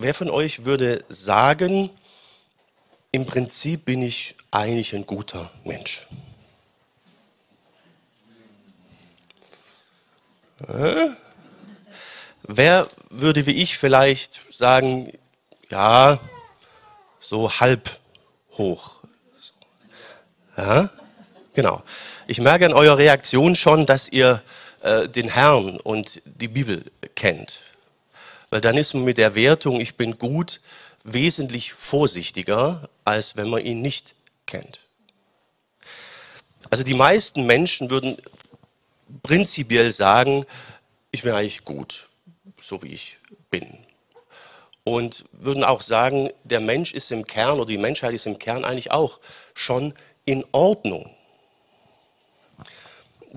Wer von euch würde sagen, im Prinzip bin ich eigentlich ein guter Mensch? Äh? Wer würde wie ich vielleicht sagen, ja, so halb hoch? Ja, genau. Ich merke an eurer Reaktion schon, dass ihr äh, den Herrn und die Bibel kennt. Weil dann ist man mit der Wertung, ich bin gut, wesentlich vorsichtiger, als wenn man ihn nicht kennt. Also die meisten Menschen würden prinzipiell sagen, ich bin eigentlich gut, so wie ich bin. Und würden auch sagen, der Mensch ist im Kern oder die Menschheit ist im Kern eigentlich auch schon in Ordnung.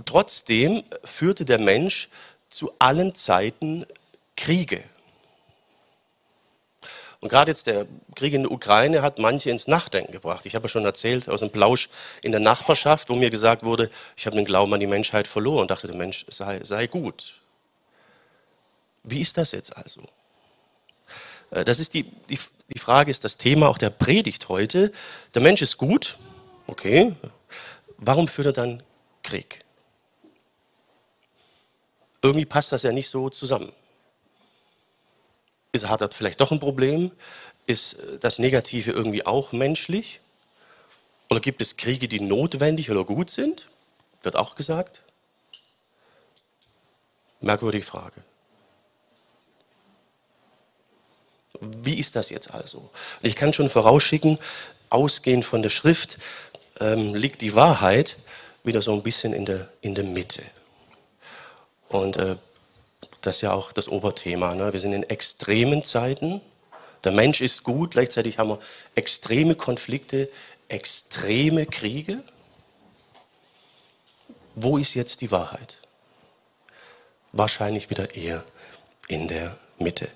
Trotzdem führte der Mensch zu allen Zeiten Kriege. Und gerade jetzt der Krieg in der Ukraine hat manche ins Nachdenken gebracht. Ich habe ja schon erzählt aus dem Plausch in der Nachbarschaft, wo mir gesagt wurde, ich habe den Glauben an die Menschheit verloren und dachte, der Mensch sei, sei gut. Wie ist das jetzt also? Äh, das ist die, die, die Frage, ist das Thema auch der Predigt heute. Der Mensch ist gut, okay. Warum führt er dann Krieg? Irgendwie passt das ja nicht so zusammen. Ist, hat er vielleicht doch ein Problem? Ist äh, das Negative irgendwie auch menschlich? Oder gibt es Kriege, die notwendig oder gut sind? Wird auch gesagt. Merkwürdige Frage. Wie ist das jetzt also? Ich kann schon vorausschicken, ausgehend von der Schrift ähm, liegt die Wahrheit wieder so ein bisschen in der, in der Mitte. Und äh, das ist ja auch das Oberthema. Ne? Wir sind in extremen Zeiten. Der Mensch ist gut, gleichzeitig haben wir extreme Konflikte, extreme Kriege. Wo ist jetzt die Wahrheit? Wahrscheinlich wieder eher in der Mitte.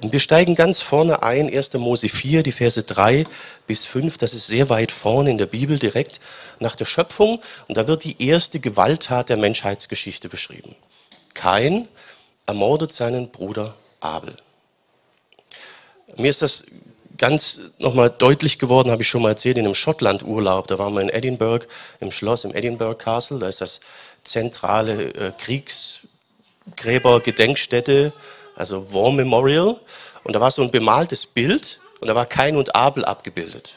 Wir steigen ganz vorne ein, 1. Mose 4, die Verse 3 bis 5. Das ist sehr weit vorne in der Bibel, direkt nach der Schöpfung. Und da wird die erste Gewalttat der Menschheitsgeschichte beschrieben. Kain ermordet seinen Bruder Abel. Mir ist das ganz nochmal deutlich geworden, habe ich schon mal erzählt, in einem Schottland-Urlaub. Da waren wir in Edinburgh, im Schloss, im Edinburgh Castle. Da ist das zentrale äh, Kriegsgräber-Gedenkstätte, also War Memorial. Und da war so ein bemaltes Bild und da war Kain und Abel abgebildet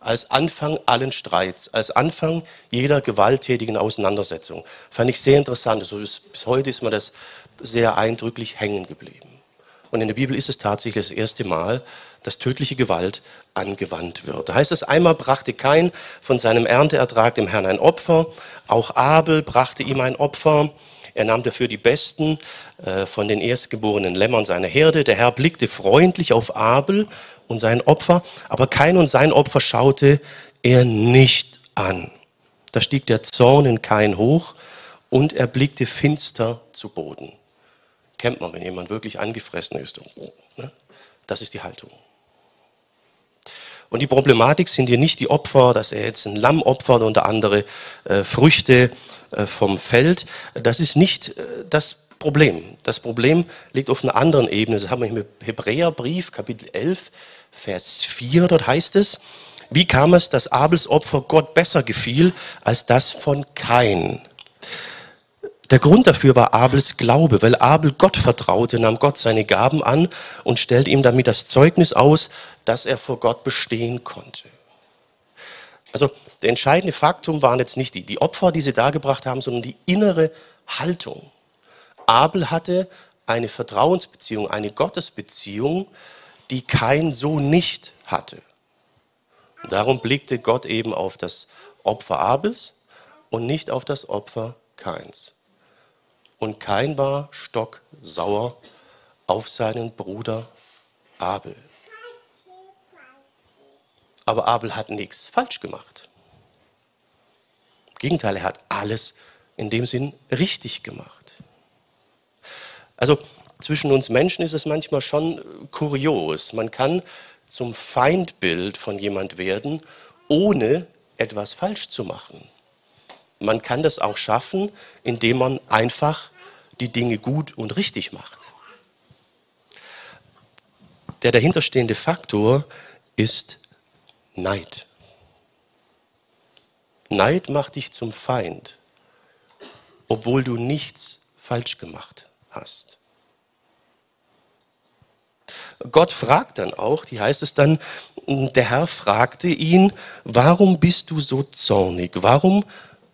als Anfang allen Streits, als Anfang jeder gewalttätigen Auseinandersetzung. Fand ich sehr interessant. Also bis, heute ist mir das sehr eindrücklich hängen geblieben. Und in der Bibel ist es tatsächlich das erste Mal, dass tödliche Gewalt angewandt wird. Da heißt es, einmal brachte Kain von seinem Ernteertrag dem Herrn ein Opfer, auch Abel brachte ihm ein Opfer. Er nahm dafür die besten äh, von den erstgeborenen Lämmern seiner Herde. Der Herr blickte freundlich auf Abel und sein Opfer, aber kein und sein Opfer schaute er nicht an. Da stieg der Zorn in Kain hoch und er blickte finster zu Boden. Kennt man, wenn jemand wirklich angefressen ist. Ne? Das ist die Haltung. Und die Problematik sind hier nicht die Opfer, dass er jetzt ein Lamm opfert und andere äh, Früchte äh, vom Feld. Das ist nicht äh, das Problem. Das Problem liegt auf einer anderen Ebene. Das haben wir im Hebräerbrief, Kapitel 11, Vers 4, dort heißt es, wie kam es, dass Abels Opfer Gott besser gefiel als das von Kain? Der Grund dafür war Abels Glaube, weil Abel Gott vertraute, nahm Gott seine Gaben an und stellte ihm damit das Zeugnis aus, dass er vor Gott bestehen konnte. Also der entscheidende Faktum waren jetzt nicht die, die Opfer, die sie dargebracht haben, sondern die innere Haltung. Abel hatte eine Vertrauensbeziehung, eine Gottesbeziehung, die kein so nicht hatte. Und darum blickte Gott eben auf das Opfer Abels und nicht auf das Opfer Kains. Und Kain war stocksauer auf seinen Bruder Abel. Aber Abel hat nichts falsch gemacht. Im Gegenteil, er hat alles in dem Sinn richtig gemacht. Also zwischen uns Menschen ist es manchmal schon kurios. Man kann zum Feindbild von jemand werden, ohne etwas falsch zu machen. Man kann das auch schaffen, indem man einfach die Dinge gut und richtig macht. der dahinterstehende Faktor ist Neid. Neid macht dich zum Feind, obwohl du nichts falsch gemacht hast. Gott fragt dann auch, die heißt es dann, der Herr fragte ihn, warum bist du so zornig? Warum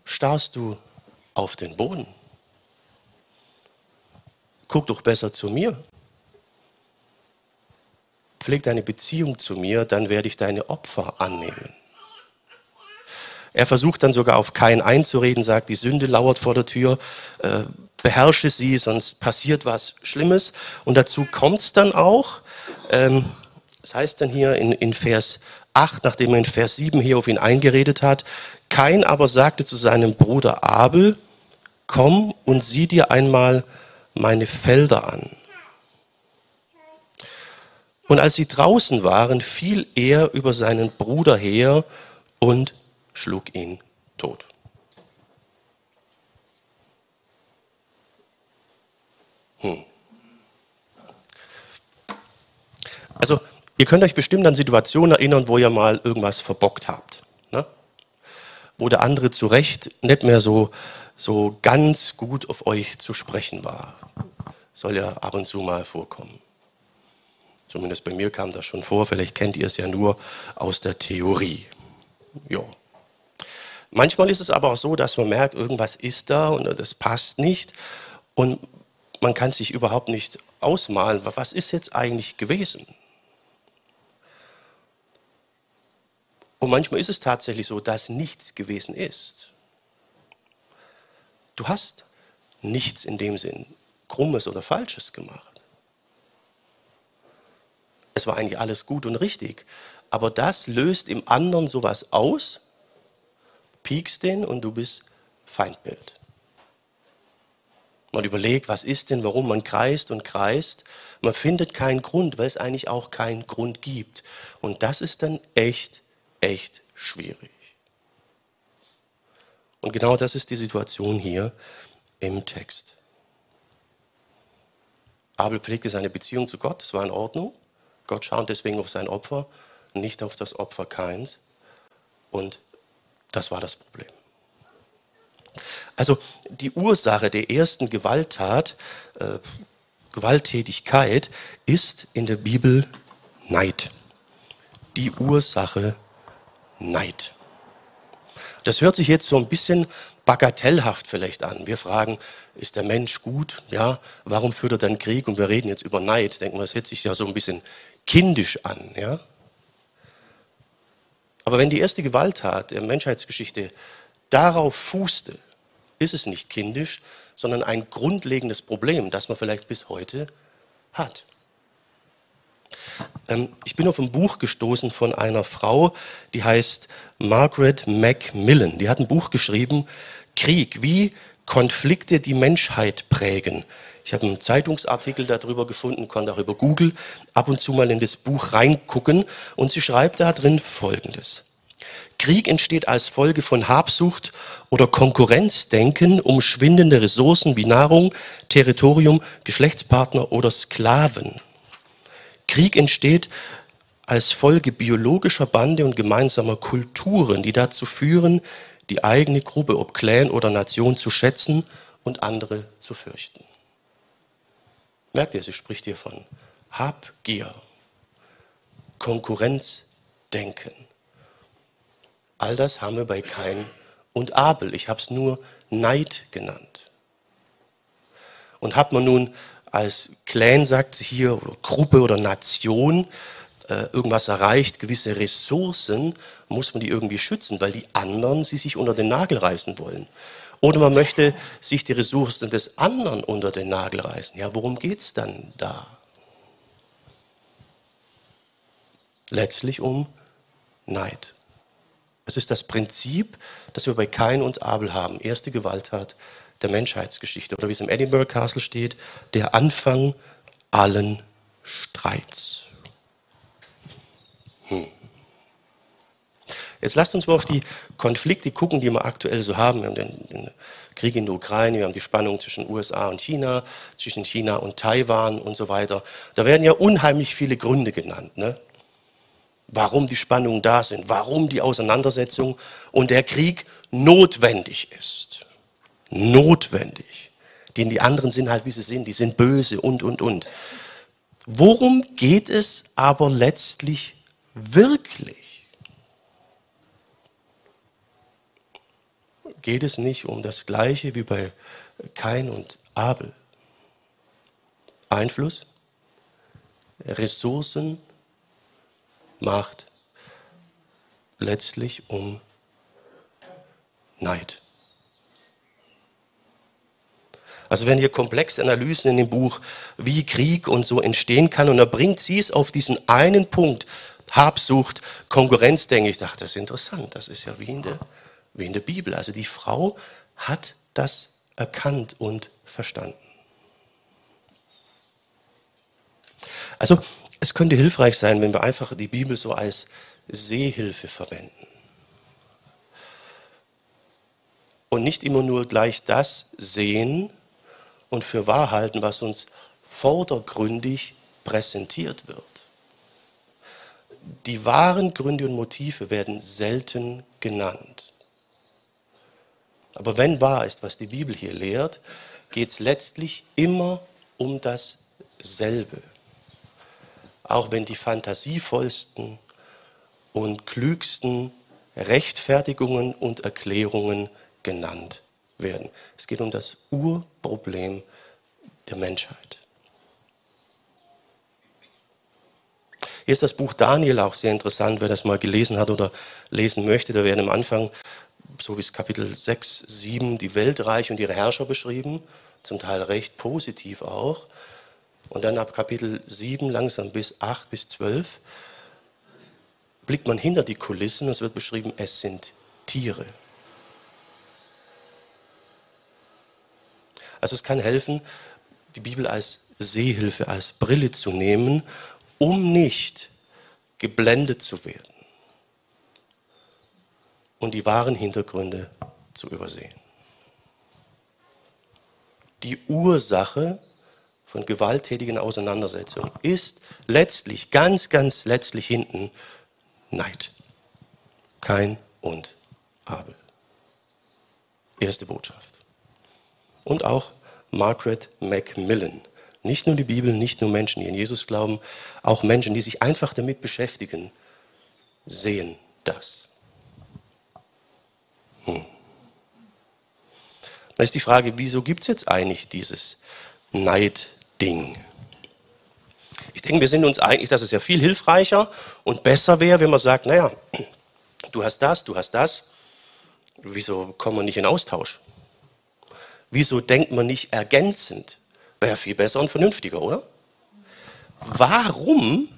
starrst du auf den Boden? Guck doch besser zu mir. Pfleg deine Beziehung zu mir, dann werde ich deine Opfer annehmen. Er versucht dann sogar auf keinen einzureden, sagt, die Sünde lauert vor der Tür, äh, beherrsche sie, sonst passiert was Schlimmes. Und dazu kommt es dann auch, ähm, das heißt dann hier in, in Vers 8, nachdem er in Vers 7 hier auf ihn eingeredet hat, Kain aber sagte zu seinem Bruder Abel, komm und sieh dir einmal meine Felder an. Und als sie draußen waren, fiel er über seinen Bruder her und schlug ihn tot. Hm. Also, ihr könnt euch bestimmt an Situationen erinnern, wo ihr mal irgendwas verbockt habt. Ne? Wo der andere zu Recht nicht mehr so, so ganz gut auf euch zu sprechen war. Soll ja ab und zu mal vorkommen. Zumindest bei mir kam das schon vor, vielleicht kennt ihr es ja nur aus der Theorie. Ja. Manchmal ist es aber auch so, dass man merkt, irgendwas ist da und das passt nicht und man kann sich überhaupt nicht ausmalen, was ist jetzt eigentlich gewesen. Und manchmal ist es tatsächlich so, dass nichts gewesen ist. Du hast nichts in dem Sinn Krummes oder Falsches gemacht. Es war eigentlich alles gut und richtig, aber das löst im anderen sowas aus, piekst den und du bist Feindbild. Man überlegt, was ist denn, warum man kreist und kreist. Man findet keinen Grund, weil es eigentlich auch keinen Grund gibt. Und das ist dann echt, echt schwierig. Und genau das ist die Situation hier im Text. Abel pflegte seine Beziehung zu Gott, das war in Ordnung. Gott schaut deswegen auf sein Opfer, nicht auf das Opfer Keins. Und das war das Problem. Also die Ursache der ersten Gewalttat, äh, Gewalttätigkeit, ist in der Bibel Neid. Die Ursache Neid. Das hört sich jetzt so ein bisschen bagatellhaft vielleicht an. Wir fragen, ist der Mensch gut? Ja, warum führt er dann Krieg? Und wir reden jetzt über Neid. Denken wir, das hört sich ja so ein bisschen kindisch an. Ja? Aber wenn die erste Gewalttat der Menschheitsgeschichte darauf fußte, ist es nicht kindisch, sondern ein grundlegendes Problem, das man vielleicht bis heute hat. Ähm, ich bin auf ein Buch gestoßen von einer Frau, die heißt Margaret Macmillan. Die hat ein Buch geschrieben, Krieg, wie Konflikte die Menschheit prägen. Ich habe einen Zeitungsartikel darüber gefunden, konnte auch über Google ab und zu mal in das Buch reingucken und sie schreibt da drin Folgendes. Krieg entsteht als Folge von Habsucht oder Konkurrenzdenken um schwindende Ressourcen wie Nahrung, Territorium, Geschlechtspartner oder Sklaven. Krieg entsteht als Folge biologischer Bande und gemeinsamer Kulturen, die dazu führen, die eigene Gruppe, ob Clan oder Nation, zu schätzen und andere zu fürchten. Merkt ihr, sie spricht hier von Habgier, Konkurrenzdenken. All das haben wir bei Kain und Abel. Ich habe es nur Neid genannt. Und hat man nun als Clan, sagt sie hier, oder Gruppe oder Nation, äh, irgendwas erreicht, gewisse Ressourcen, muss man die irgendwie schützen, weil die anderen sie sich unter den Nagel reißen wollen. Oder man möchte sich die Ressourcen des anderen unter den Nagel reißen. Ja, worum geht es dann da? Letztlich um Neid. Es ist das Prinzip, das wir bei Kain und Abel haben. Erste Gewalttat der Menschheitsgeschichte. Oder wie es im Edinburgh Castle steht, der Anfang allen Streits. Hm. Jetzt lasst uns mal auf die Konflikte gucken, die wir aktuell so haben. Wir haben den, den Krieg in der Ukraine, wir haben die Spannung zwischen USA und China, zwischen China und Taiwan und so weiter. Da werden ja unheimlich viele Gründe genannt. Ne? Warum die Spannungen da sind, warum die Auseinandersetzung und der Krieg notwendig ist. Notwendig. Denn die anderen sind halt, wie sie sind, die sind böse und, und, und. Worum geht es aber letztlich wirklich? Geht es nicht um das Gleiche wie bei Kain und Abel? Einfluss, Ressourcen, Macht, letztlich um Neid. Also wenn hier komplexe Analysen in dem Buch, wie Krieg und so entstehen kann, und da bringt sie es auf diesen einen Punkt, Habsucht, Konkurrenz, denke ich, dachte, das ist interessant, das ist ja wie in, der, wie in der Bibel. Also die Frau hat das erkannt und verstanden. Also es könnte hilfreich sein, wenn wir einfach die Bibel so als Sehhilfe verwenden. Und nicht immer nur gleich das sehen, und für wahr halten, was uns vordergründig präsentiert wird. Die wahren Gründe und Motive werden selten genannt. Aber wenn wahr ist, was die Bibel hier lehrt, geht es letztlich immer um dasselbe. Auch wenn die fantasievollsten und klügsten Rechtfertigungen und Erklärungen genannt werden. Es geht um das Urproblem der Menschheit. Hier ist das Buch Daniel auch sehr interessant, wer das mal gelesen hat oder lesen möchte. Da werden am Anfang, so wie es Kapitel 6, 7, die Weltreiche und ihre Herrscher beschrieben, zum Teil recht positiv auch. Und dann ab Kapitel 7 langsam bis 8 bis 12 blickt man hinter die Kulissen. Es wird beschrieben, es sind Tiere. Also es kann helfen, die Bibel als Sehhilfe, als Brille zu nehmen, um nicht geblendet zu werden und die wahren Hintergründe zu übersehen. Die Ursache von gewalttätigen Auseinandersetzungen ist letztlich, ganz, ganz letztlich hinten Neid. Kein und Abel. Erste Botschaft und auch Margaret Macmillan. Nicht nur die Bibel, nicht nur Menschen, die an Jesus glauben, auch Menschen, die sich einfach damit beschäftigen, sehen das. Hm. Da ist die Frage, wieso gibt es jetzt eigentlich dieses Neidding? Ich denke, wir sind uns einig, dass es ja viel hilfreicher und besser wäre, wenn man sagt, naja, du hast das, du hast das. Wieso kommen wir nicht in Austausch? Wieso denkt man nicht ergänzend? Wäre viel besser und vernünftiger, oder? Warum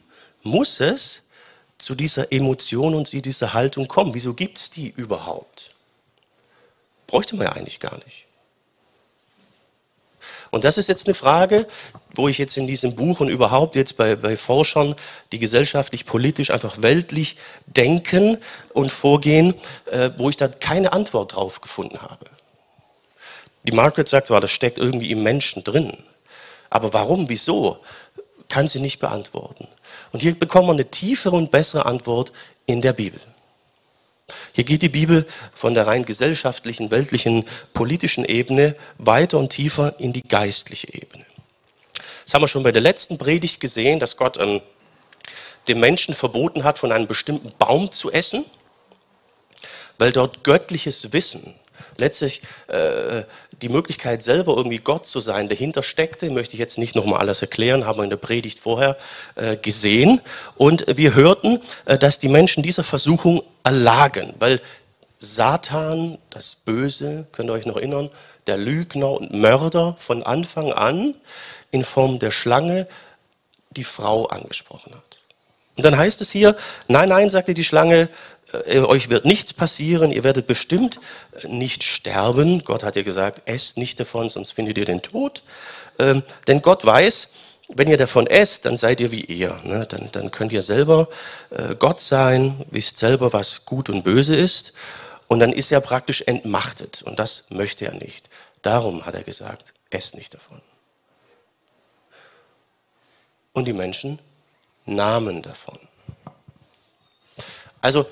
muss es zu dieser Emotion und zu dieser Haltung kommen? Wieso gibt es die überhaupt? Bräuchte man ja eigentlich gar nicht. Und das ist jetzt eine Frage, wo ich jetzt in diesem Buch und überhaupt jetzt bei, bei Forschern, die gesellschaftlich, politisch, einfach weltlich denken und vorgehen, äh, wo ich da keine Antwort drauf gefunden habe. Die Margaret sagt zwar, das steckt irgendwie im Menschen drin. Aber warum, wieso, kann sie nicht beantworten. Und hier bekommen wir eine tiefere und bessere Antwort in der Bibel. Hier geht die Bibel von der rein gesellschaftlichen, weltlichen, politischen Ebene weiter und tiefer in die geistliche Ebene. Das haben wir schon bei der letzten Predigt gesehen, dass Gott ähm, dem Menschen verboten hat, von einem bestimmten Baum zu essen, weil dort göttliches Wissen, letztlich äh, die Möglichkeit selber irgendwie Gott zu sein dahinter steckte, möchte ich jetzt nicht nochmal alles erklären, haben wir in der Predigt vorher äh, gesehen. Und wir hörten, äh, dass die Menschen dieser Versuchung erlagen, weil Satan, das Böse, könnt ihr euch noch erinnern, der Lügner und Mörder von Anfang an in Form der Schlange die Frau angesprochen hat. Und dann heißt es hier, nein, nein, sagte die Schlange, euch wird nichts passieren, ihr werdet bestimmt äh, nicht sterben. Gott hat ja gesagt, esst nicht davon, sonst findet ihr den Tod. Ähm, denn Gott weiß, wenn ihr davon esst, dann seid ihr wie er. Ne? Dann, dann könnt ihr selber äh, Gott sein, wisst selber, was gut und böse ist. Und dann ist er praktisch entmachtet. Und das möchte er nicht. Darum hat er gesagt, esst nicht davon. Und die Menschen nahmen davon. Also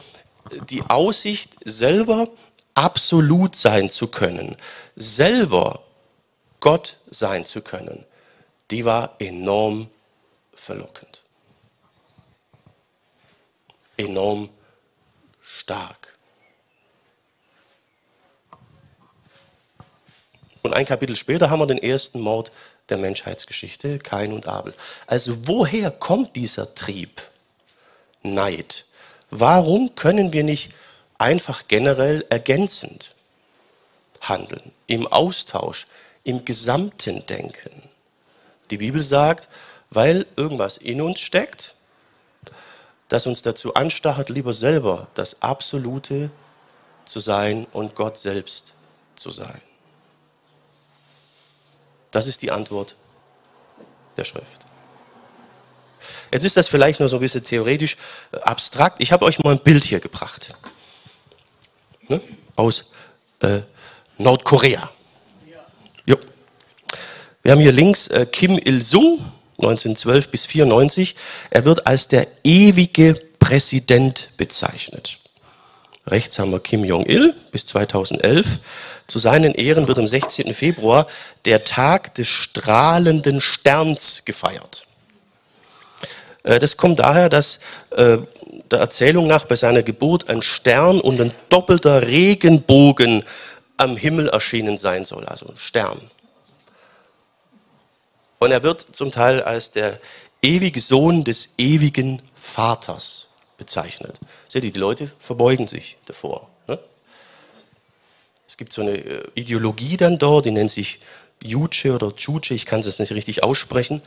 die Aussicht, selber absolut sein zu können, selber Gott sein zu können, die war enorm verlockend. Enorm stark. Und ein Kapitel später haben wir den ersten Mord der Menschheitsgeschichte, Kain und Abel. Also woher kommt dieser Trieb? Neid. Warum können wir nicht einfach generell ergänzend handeln, im Austausch, im gesamten Denken? Die Bibel sagt, weil irgendwas in uns steckt, das uns dazu anstachelt, lieber selber das Absolute zu sein und Gott selbst zu sein. Das ist die Antwort der Schrift. Jetzt ist das vielleicht nur so ein bisschen theoretisch äh, abstrakt. Ich habe euch mal ein Bild hier gebracht. Ne? Aus äh, Nordkorea. Jo. Wir haben hier links äh, Kim Il-sung, 1912 bis 94. Er wird als der ewige Präsident bezeichnet. Rechts haben wir Kim Jong-il bis 2011. Zu seinen Ehren wird am 16. Februar der Tag des strahlenden Sterns gefeiert. Äh, das kommt daher, dass äh, der Erzählung nach bei seiner Geburt ein Stern und ein doppelter Regenbogen am Himmel erschienen sein soll, also ein Stern. Und er wird zum Teil als der ewige Sohn des ewigen Vaters bezeichnet. Seht ihr, die Leute verbeugen sich davor. Ne? Es gibt so eine äh, Ideologie dann dort, die nennt sich Juche oder Juche, ich kann es nicht richtig aussprechen.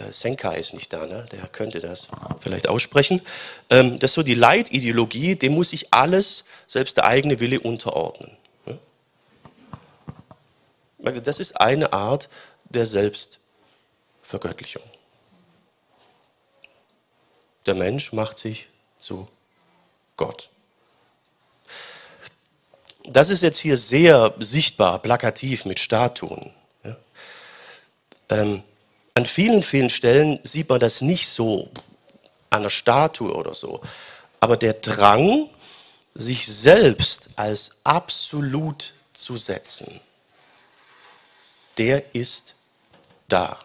Äh, Senka ist nicht da, ne? der könnte das vielleicht aussprechen. Ähm, das ist so die Leitideologie, dem muss sich alles, selbst der eigene Wille, unterordnen. Ne? Das ist eine Art der Selbstvergöttlichung. Der Mensch macht sich zu Gott. Das ist jetzt hier sehr sichtbar, plakativ mit Statuen. Ähm, an vielen, vielen Stellen sieht man das nicht so an der Statue oder so. Aber der Drang, sich selbst als absolut zu setzen, der ist da.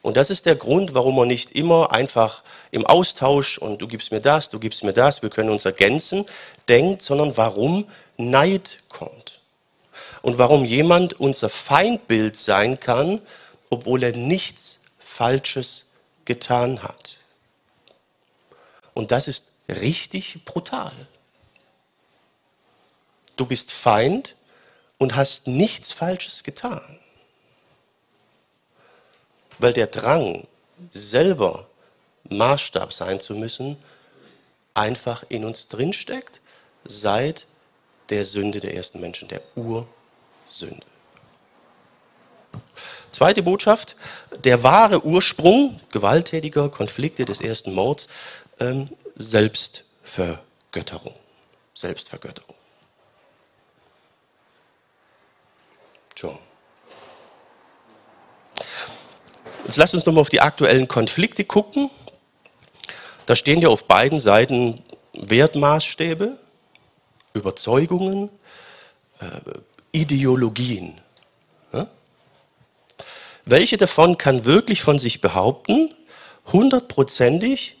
Und das ist der Grund, warum man nicht immer einfach im Austausch und du gibst mir das, du gibst mir das, wir können uns ergänzen, denkt, sondern warum Neid kommt. Und warum jemand unser Feindbild sein kann, obwohl er nichts Falsches getan hat. Und das ist richtig brutal. Du bist Feind und hast nichts Falsches getan weil der Drang, selber Maßstab sein zu müssen, einfach in uns drinsteckt, seit der Sünde der ersten Menschen, der Ursünde. Zweite Botschaft, der wahre Ursprung gewalttätiger Konflikte des ersten Mords, ähm, Selbstvergötterung. Selbstvergötterung. John. Jetzt lasst uns nochmal auf die aktuellen Konflikte gucken. Da stehen ja auf beiden Seiten Wertmaßstäbe, Überzeugungen, Ideologien. Welche davon kann wirklich von sich behaupten, hundertprozentig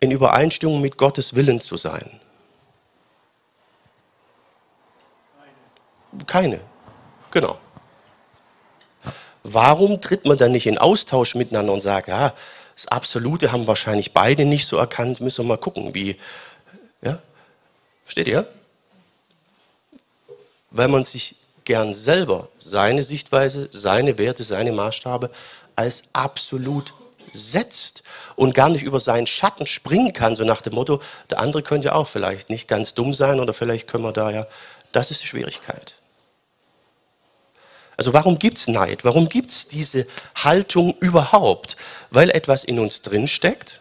in Übereinstimmung mit Gottes Willen zu sein? Keine. Genau. Warum tritt man dann nicht in Austausch miteinander und sagt, ja, das Absolute haben wahrscheinlich beide nicht so erkannt, müssen wir mal gucken, wie, ja, versteht ihr? Weil man sich gern selber seine Sichtweise, seine Werte, seine Maßstabe als absolut setzt und gar nicht über seinen Schatten springen kann, so nach dem Motto, der andere könnte ja auch vielleicht nicht ganz dumm sein oder vielleicht können wir da ja, das ist die Schwierigkeit. Also warum gibt es Neid? Warum gibt es diese Haltung überhaupt? Weil etwas in uns drinsteckt,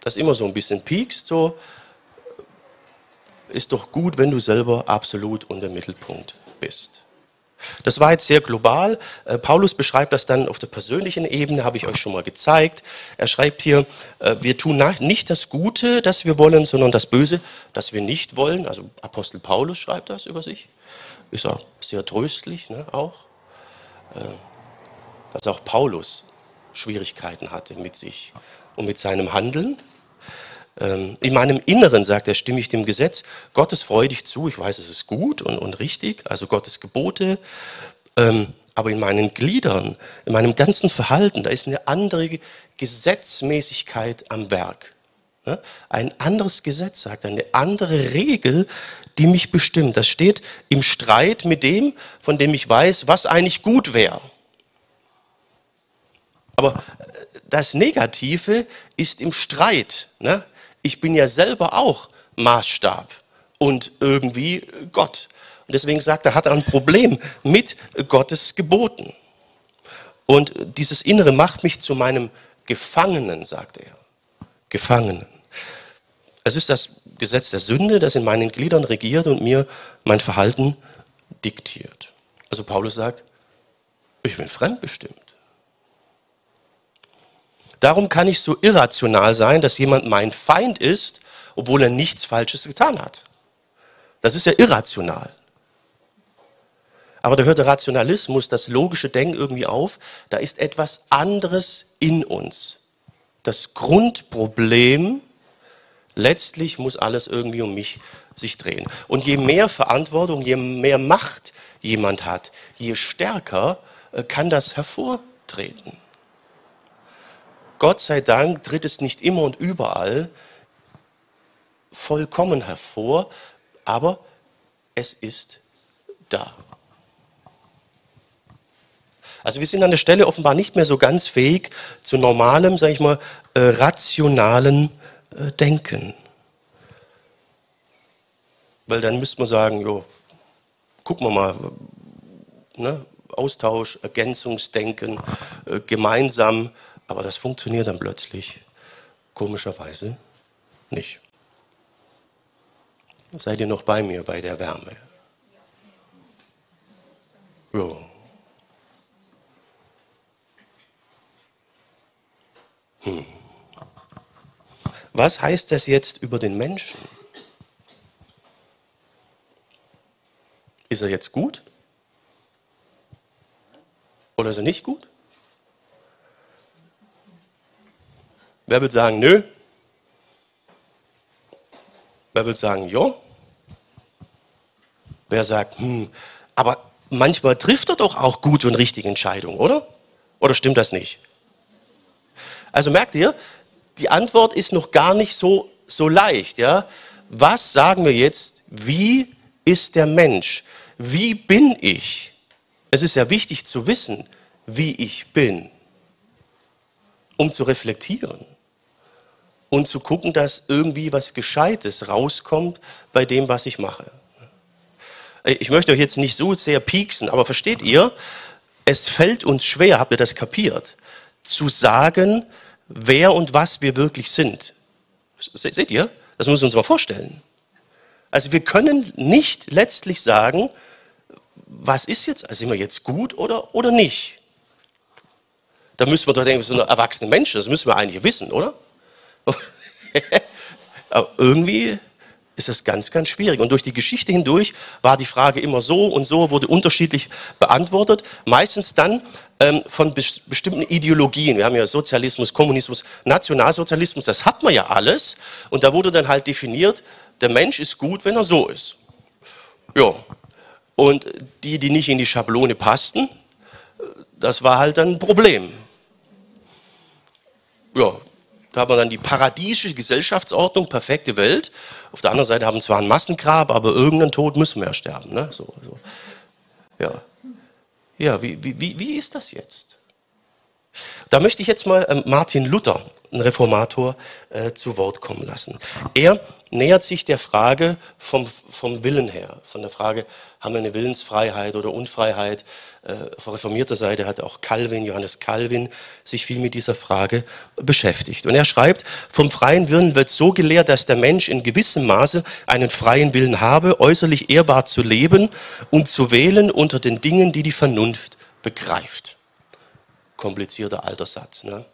das immer so ein bisschen piekst, so ist doch gut, wenn du selber absolut unter Mittelpunkt bist. Das war jetzt sehr global. Äh, Paulus beschreibt das dann auf der persönlichen Ebene, habe ich euch schon mal gezeigt. Er schreibt hier, äh, wir tun nicht das Gute, das wir wollen, sondern das Böse, das wir nicht wollen. Also Apostel Paulus schreibt das über sich. Ist auch sehr tröstlich, ne, auch. Äh, dass auch Paulus Schwierigkeiten hatte mit sich und mit seinem Handeln. Ähm, in meinem Inneren, sagt er, stimme ich dem Gesetz Gottes freudig zu. Ich weiß, es ist gut und, und richtig, also Gottes Gebote. Ähm, aber in meinen Gliedern, in meinem ganzen Verhalten, da ist eine andere Gesetzmäßigkeit am Werk. Ein anderes Gesetz sagt, eine andere Regel, die mich bestimmt. Das steht im Streit mit dem, von dem ich weiß, was eigentlich gut wäre. Aber das Negative ist im Streit. Ne? Ich bin ja selber auch Maßstab und irgendwie Gott. Und deswegen sagt er, hat er ein Problem mit Gottes Geboten. Und dieses Innere macht mich zu meinem Gefangenen, sagt er. Gefangenen. Es ist das Gesetz der Sünde, das in meinen Gliedern regiert und mir mein Verhalten diktiert. Also Paulus sagt, ich bin fremdbestimmt. Darum kann ich so irrational sein, dass jemand mein Feind ist, obwohl er nichts Falsches getan hat. Das ist ja irrational. Aber da hört der Rationalismus, das logische Denken irgendwie auf. Da ist etwas anderes in uns. Das Grundproblem, letztlich muss alles irgendwie um mich sich drehen. Und je mehr Verantwortung, je mehr Macht jemand hat, je stärker äh, kann das hervortreten. Gott sei Dank tritt es nicht immer und überall vollkommen hervor, aber es ist da. Also wir sind an der Stelle offenbar nicht mehr so ganz fähig zu normalem, sage ich mal, äh, rationalen äh, Denken. Weil dann müsste man sagen, jo, gucken wir mal, ne, Austausch, Ergänzungsdenken, äh, gemeinsam aber das funktioniert dann plötzlich komischerweise nicht. Seid ihr noch bei mir bei der Wärme? Ja. Hm. Was heißt das jetzt über den Menschen? Ist er jetzt gut? Oder ist er nicht gut? Wer will sagen, nö? Wer will sagen, ja? Wer sagt, hm, aber manchmal trifft er doch auch gute und richtige Entscheidungen, oder? Oder stimmt das nicht? Also merkt ihr, die Antwort ist noch gar nicht so, so leicht. Ja? Was sagen wir jetzt? Wie ist der Mensch? Wie bin ich? Es ist ja wichtig zu wissen, wie ich bin, um zu reflektieren und zu gucken, dass irgendwie was Gescheites rauskommt bei dem, was ich mache. Ich möchte euch jetzt nicht so sehr pieksen, aber versteht ihr, es fällt uns schwer, habt ihr das kapiert, zu sagen, wer und was wir wirklich sind. Seht ihr? Das müssen wir uns mal vorstellen. Also wir können nicht letztlich sagen, was ist jetzt, also sind wir jetzt gut oder, oder nicht? Da müssen wir doch denken, wir sind erwachsene Menschen, das müssen wir eigentlich wissen, oder? Aber irgendwie ist das ganz, ganz schwierig. Und durch die Geschichte hindurch war die Frage immer so und so, wurde unterschiedlich beantwortet. Meistens dann ähm, von bes bestimmten Ideologien. Wir haben ja Sozialismus, Kommunismus, Nationalsozialismus, das hat man ja alles. Und da wurde dann halt definiert, der Mensch ist gut, wenn er so ist. Ja. Und die, die nicht in die Schablone passten, das war halt dann ein Problem. Ja, da haben wir dann die paradiesische Gesellschaftsordnung, perfekte Welt. Auf der anderen Seite haben wir zwar ein Massengrab, aber irgendeinen Tod müssen wir ja sterben. Ne? So, so. Ja, ja wie, wie, wie ist das jetzt? Da möchte ich jetzt mal ähm, Martin Luther, ein Reformator, äh, zu Wort kommen lassen. Er nähert sich der Frage vom, vom Willen her, von der Frage, haben wir eine Willensfreiheit oder Unfreiheit? Äh, auf reformierter Seite hat auch Calvin, Johannes Calvin, sich viel mit dieser Frage beschäftigt. Und er schreibt, vom freien Willen wird so gelehrt, dass der Mensch in gewissem Maße einen freien Willen habe, äußerlich ehrbar zu leben und zu wählen unter den Dingen, die die Vernunft begreift. Komplizierter alter Satz. Ne?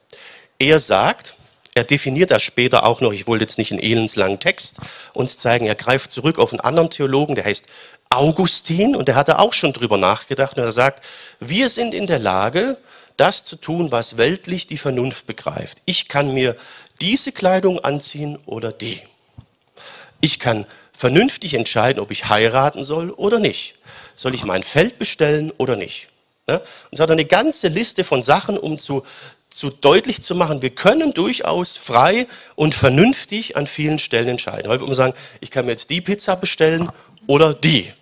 Er sagt, er definiert das später auch noch, ich wollte jetzt nicht einen elendslangen Text uns zeigen, er greift zurück auf einen anderen Theologen, der heißt Augustin, und der hatte auch schon drüber nachgedacht, und er sagt, wir sind in der Lage, das zu tun, was weltlich die Vernunft begreift. Ich kann mir diese Kleidung anziehen oder die. Ich kann vernünftig entscheiden, ob ich heiraten soll oder nicht. Soll ich mein Feld bestellen oder nicht? Und so hat er eine ganze Liste von Sachen, um zu, zu deutlich zu machen, wir können durchaus frei und vernünftig an vielen Stellen entscheiden. Heute würde man sagen, ich kann mir jetzt die Pizza bestellen oder die.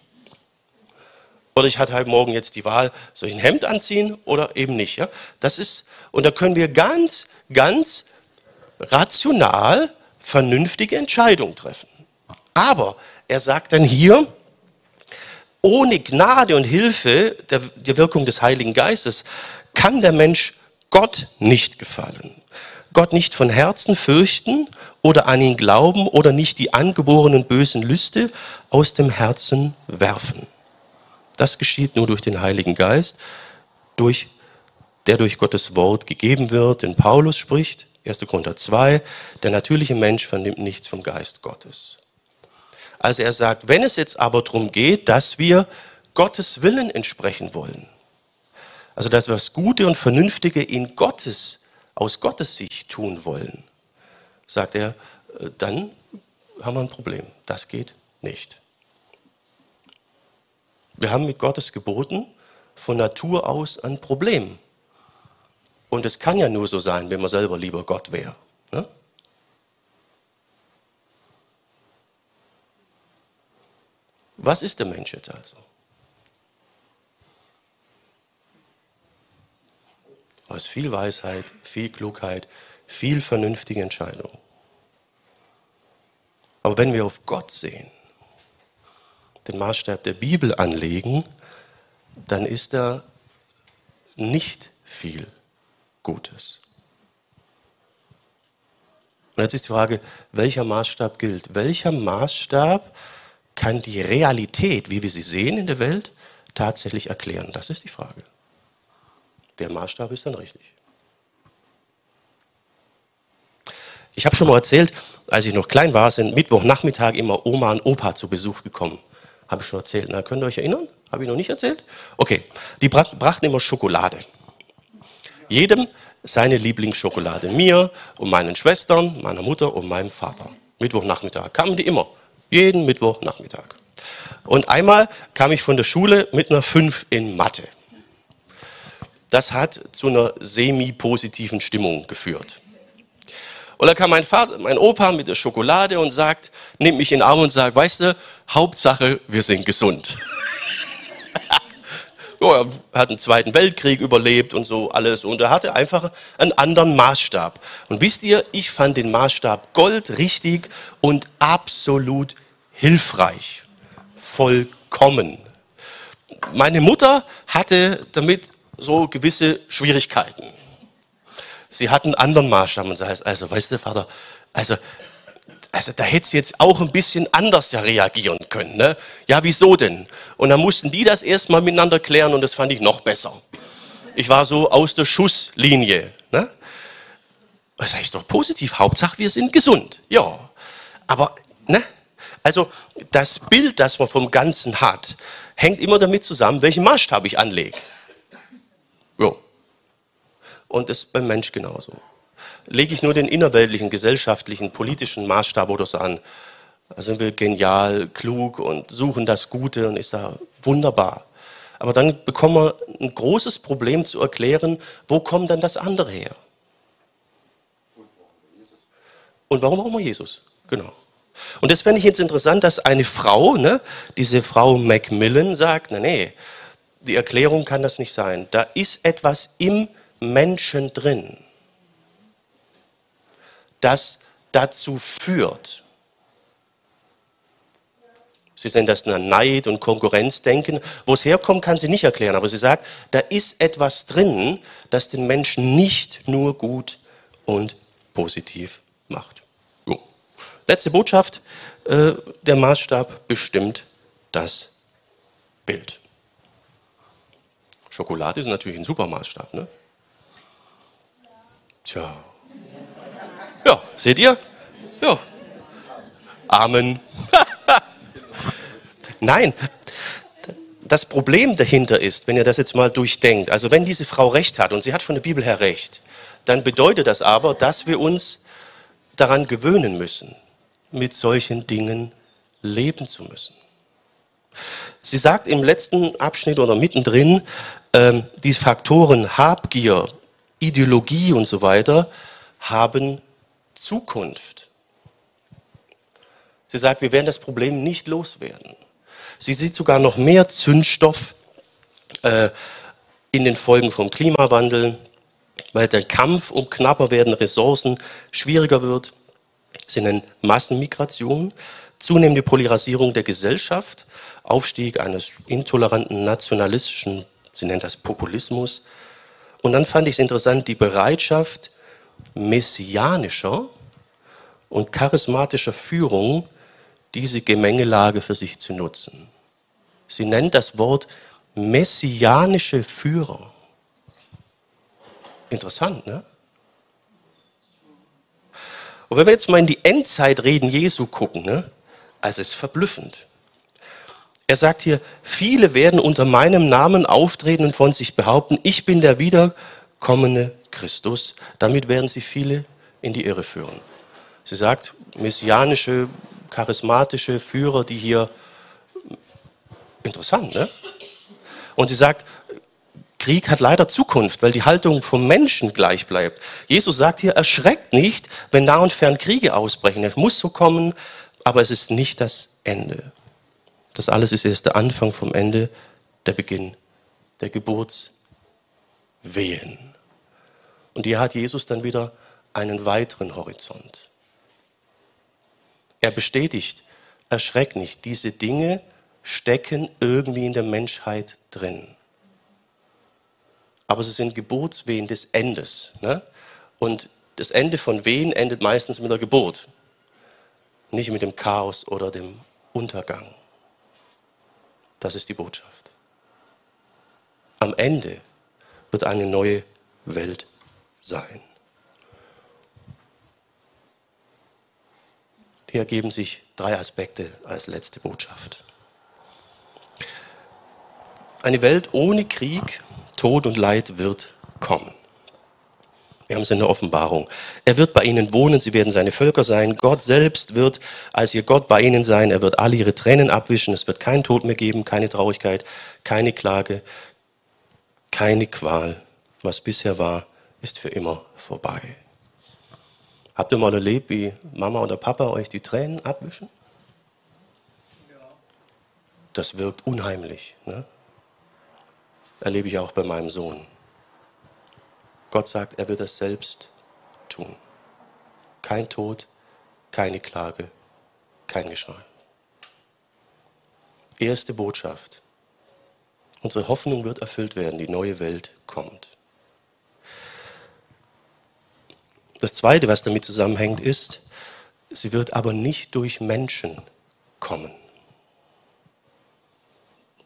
Oder ich hatte halt morgen jetzt die Wahl, soll ich ein Hemd anziehen oder eben nicht. Ja? Das ist, und da können wir ganz, ganz rational vernünftige Entscheidungen treffen. Aber er sagt dann hier, ohne Gnade und Hilfe der, der Wirkung des Heiligen Geistes kann der Mensch Gott nicht gefallen. Gott nicht von Herzen fürchten oder an ihn glauben oder nicht die angeborenen bösen Lüste aus dem Herzen werfen. Das geschieht nur durch den Heiligen Geist, durch, der durch Gottes Wort gegeben wird, denn Paulus spricht, 1. Korinther 2, der natürliche Mensch vernimmt nichts vom Geist Gottes. Also er sagt, wenn es jetzt aber darum geht, dass wir Gottes Willen entsprechen wollen, also dass wir das Gute und Vernünftige in Gottes, aus Gottes Sicht tun wollen, sagt er, äh, dann haben wir ein Problem. Das geht nicht. Wir haben mit Gottes Geboten von Natur aus ein Problem. Und es kann ja nur so sein, wenn man selber lieber Gott wäre. Ne? Was ist der Mensch jetzt also? Aus viel Weisheit, viel Klugheit, viel vernünftige Entscheidungen. Aber wenn wir auf Gott sehen, den Maßstab der Bibel anlegen, dann ist da nicht viel Gutes. Und jetzt ist die Frage, welcher Maßstab gilt? Welcher Maßstab kann die Realität, wie wir sie sehen in der Welt, tatsächlich erklären? Das ist die Frage. Der Maßstab ist dann richtig. Ich habe schon mal erzählt, als ich noch klein war, sind Mittwochnachmittag immer Oma und Opa zu Besuch gekommen. Habe ich schon erzählt. Na, könnt ihr euch erinnern? Habe ich noch nicht erzählt? Okay. Die brachten immer Schokolade. Jedem seine Lieblingsschokolade. Mir und meinen Schwestern, meiner Mutter und meinem Vater. Mittwochnachmittag kamen die immer. Jeden Mittwochnachmittag. Und einmal kam ich von der Schule mit einer 5 in Mathe. Das hat zu einer semi-positiven Stimmung geführt. Und dann kam mein Vater, mein Opa mit der Schokolade und sagt, nimmt mich in den Arm und sagt, weißt du, Hauptsache, wir sind gesund. Oh, er hat einen Zweiten Weltkrieg überlebt und so alles. Und er hatte einfach einen anderen Maßstab. Und wisst ihr, ich fand den Maßstab Gold richtig und absolut hilfreich. Vollkommen. Meine Mutter hatte damit so gewisse Schwierigkeiten sie hat einen anderen Maßstab und sagt, also weißt du, Vater, also, also da hätte sie jetzt auch ein bisschen anders ja reagieren können. Ne? Ja, wieso denn? Und dann mussten die das erstmal miteinander klären und das fand ich noch besser. Ich war so aus der Schusslinie. Ne? Das heißt doch positiv, Hauptsache wir sind gesund. Ja, aber ne? Also das Bild, das man vom Ganzen hat, hängt immer damit zusammen, welchen Maßstab ich anlege. Ja. Und das ist beim Mensch genauso. Lege ich nur den innerweltlichen, gesellschaftlichen, politischen Maßstab oder so an, da sind wir genial, klug und suchen das Gute und ist da wunderbar. Aber dann bekommen wir ein großes Problem zu erklären, wo kommt dann das andere her? Und warum brauchen wir Jesus? Genau. Und das fände ich jetzt interessant, dass eine Frau, ne, diese Frau Macmillan sagt, na nee, die Erklärung kann das nicht sein. Da ist etwas im Menschen drin, das dazu führt. Sie sehen das Neid und Konkurrenzdenken. Wo es herkommt, kann sie nicht erklären. Aber sie sagt, da ist etwas drin, das den Menschen nicht nur gut und positiv macht. So. Letzte Botschaft. Äh, der Maßstab bestimmt das Bild. Schokolade ist natürlich ein super Maßstab, ne? Tja. Ja, seht ihr? Ja. Amen. Nein, das Problem dahinter ist, wenn ihr das jetzt mal durchdenkt, also wenn diese Frau recht hat und sie hat von der Bibel her recht, dann bedeutet das aber, dass wir uns daran gewöhnen müssen, mit solchen Dingen leben zu müssen. Sie sagt im letzten Abschnitt oder mittendrin, ähm, die Faktoren Habgier, Ideologie und so weiter haben Zukunft. Sie sagt, wir werden das Problem nicht loswerden. Sie sieht sogar noch mehr Zündstoff äh, in den Folgen vom Klimawandel, weil der Kampf um knapper werdende Ressourcen schwieriger wird. Sie nennen Massenmigration, zunehmende Polarisierung der Gesellschaft, Aufstieg eines intoleranten nationalistischen, sie nennt das Populismus. Und dann fand ich es interessant, die Bereitschaft messianischer und charismatischer Führung, diese Gemengelage für sich zu nutzen. Sie nennt das Wort messianische Führer. Interessant, ne? Und wenn wir jetzt mal in die Endzeitreden Jesu gucken, ne? also es ist verblüffend. Er sagt hier, viele werden unter meinem Namen auftreten und von sich behaupten, ich bin der wiederkommende Christus. Damit werden sie viele in die Irre führen. Sie sagt, messianische charismatische Führer, die hier, interessant, ne? Und sie sagt, Krieg hat leider Zukunft, weil die Haltung vom Menschen gleich bleibt. Jesus sagt hier, erschreckt nicht, wenn nah und fern Kriege ausbrechen. Es muss so kommen, aber es ist nicht das Ende. Das alles ist erst der Anfang vom Ende, der Beginn der Geburtswehen. Und hier hat Jesus dann wieder einen weiteren Horizont. Er bestätigt, erschreck nicht, diese Dinge stecken irgendwie in der Menschheit drin. Aber sie sind Geburtswehen des Endes. Ne? Und das Ende von Wehen endet meistens mit der Geburt, nicht mit dem Chaos oder dem Untergang. Das ist die Botschaft. Am Ende wird eine neue Welt sein. Hier ergeben sich drei Aspekte als letzte Botschaft. Eine Welt ohne Krieg, Tod und Leid wird kommen. Wir haben es in der Offenbarung. Er wird bei ihnen wohnen, sie werden seine Völker sein. Gott selbst wird als ihr Gott bei ihnen sein. Er wird alle ihre Tränen abwischen. Es wird keinen Tod mehr geben, keine Traurigkeit, keine Klage, keine Qual. Was bisher war, ist für immer vorbei. Habt ihr mal erlebt, wie Mama oder Papa euch die Tränen abwischen? Das wirkt unheimlich. Ne? Erlebe ich auch bei meinem Sohn. Gott sagt, er wird das selbst tun. Kein Tod, keine Klage, kein Geschrei. Erste Botschaft. Unsere Hoffnung wird erfüllt werden, die neue Welt kommt. Das Zweite, was damit zusammenhängt, ist, sie wird aber nicht durch Menschen kommen.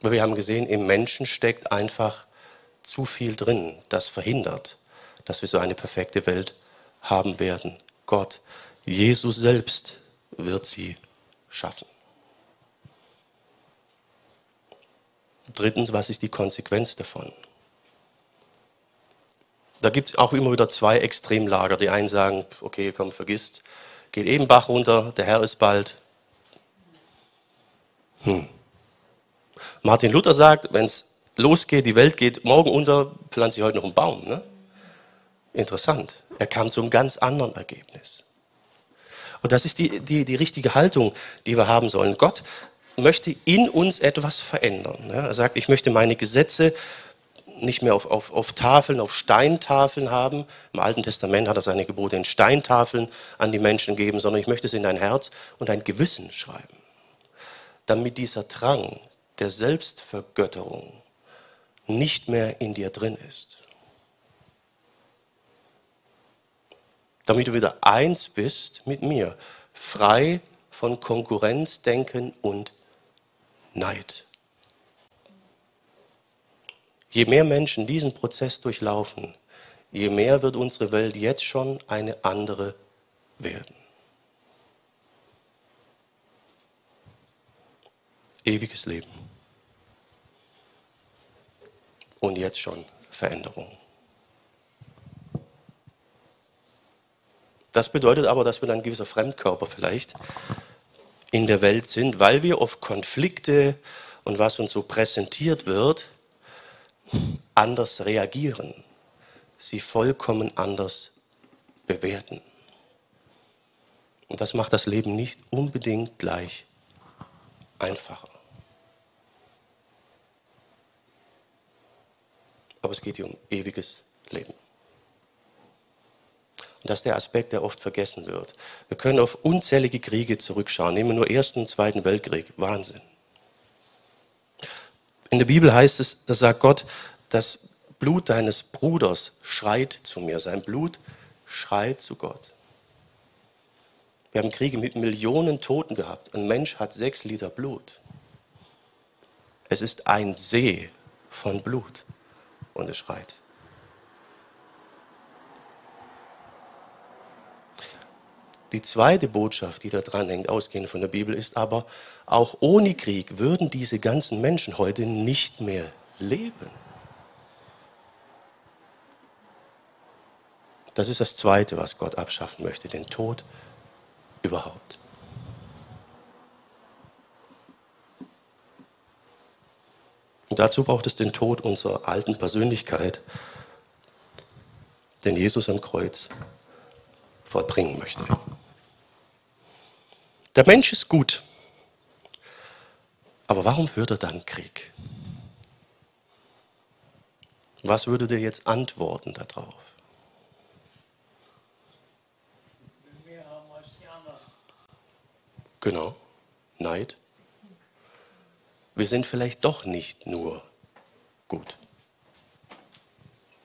Wir haben gesehen, im Menschen steckt einfach zu viel drin, das verhindert, dass wir so eine perfekte Welt haben werden. Gott, Jesus selbst wird sie schaffen. Drittens, was ist die Konsequenz davon? Da gibt es auch immer wieder zwei Extremlager. Die einen sagen, okay, komm, vergisst, geht eben Bach runter, der Herr ist bald. Hm. Martin Luther sagt, wenn es losgeht, die Welt geht morgen unter, pflanze ich heute noch einen Baum. Ne? Interessant. Er kam zu einem ganz anderen Ergebnis. Und das ist die, die, die richtige Haltung, die wir haben sollen. Gott möchte in uns etwas verändern. Ne? Er sagt, ich möchte meine Gesetze nicht mehr auf, auf, auf Tafeln, auf Steintafeln haben. Im Alten Testament hat er seine Gebote in Steintafeln an die Menschen gegeben, sondern ich möchte es in dein Herz und dein Gewissen schreiben. Damit dieser Drang der Selbstvergötterung nicht mehr in dir drin ist. Damit du wieder eins bist mit mir, frei von Konkurrenzdenken und Neid. Je mehr Menschen diesen Prozess durchlaufen, je mehr wird unsere Welt jetzt schon eine andere werden. Ewiges Leben. Und jetzt schon Veränderung. Das bedeutet aber, dass wir dann ein gewisser Fremdkörper vielleicht in der Welt sind, weil wir auf Konflikte und was uns so präsentiert wird, anders reagieren, sie vollkommen anders bewerten. Und das macht das Leben nicht unbedingt gleich einfacher. Aber es geht hier um ewiges Leben. Und das ist der Aspekt, der oft vergessen wird. Wir können auf unzählige Kriege zurückschauen. Nehmen wir nur Ersten und Zweiten Weltkrieg. Wahnsinn. In der Bibel heißt es, da sagt Gott, das Blut deines Bruders schreit zu mir. Sein Blut schreit zu Gott. Wir haben Kriege mit Millionen Toten gehabt. Ein Mensch hat sechs Liter Blut. Es ist ein See von Blut und es schreit. Die zweite Botschaft, die da dran hängt, ausgehend von der Bibel, ist aber, auch ohne Krieg würden diese ganzen Menschen heute nicht mehr leben. Das ist das Zweite, was Gott abschaffen möchte, den Tod überhaupt. Und dazu braucht es den Tod unserer alten Persönlichkeit, den Jesus am Kreuz vollbringen möchte. Der Mensch ist gut. Aber warum führt er dann Krieg? Was würde dir jetzt antworten darauf? Genau, Neid. Wir sind vielleicht doch nicht nur gut.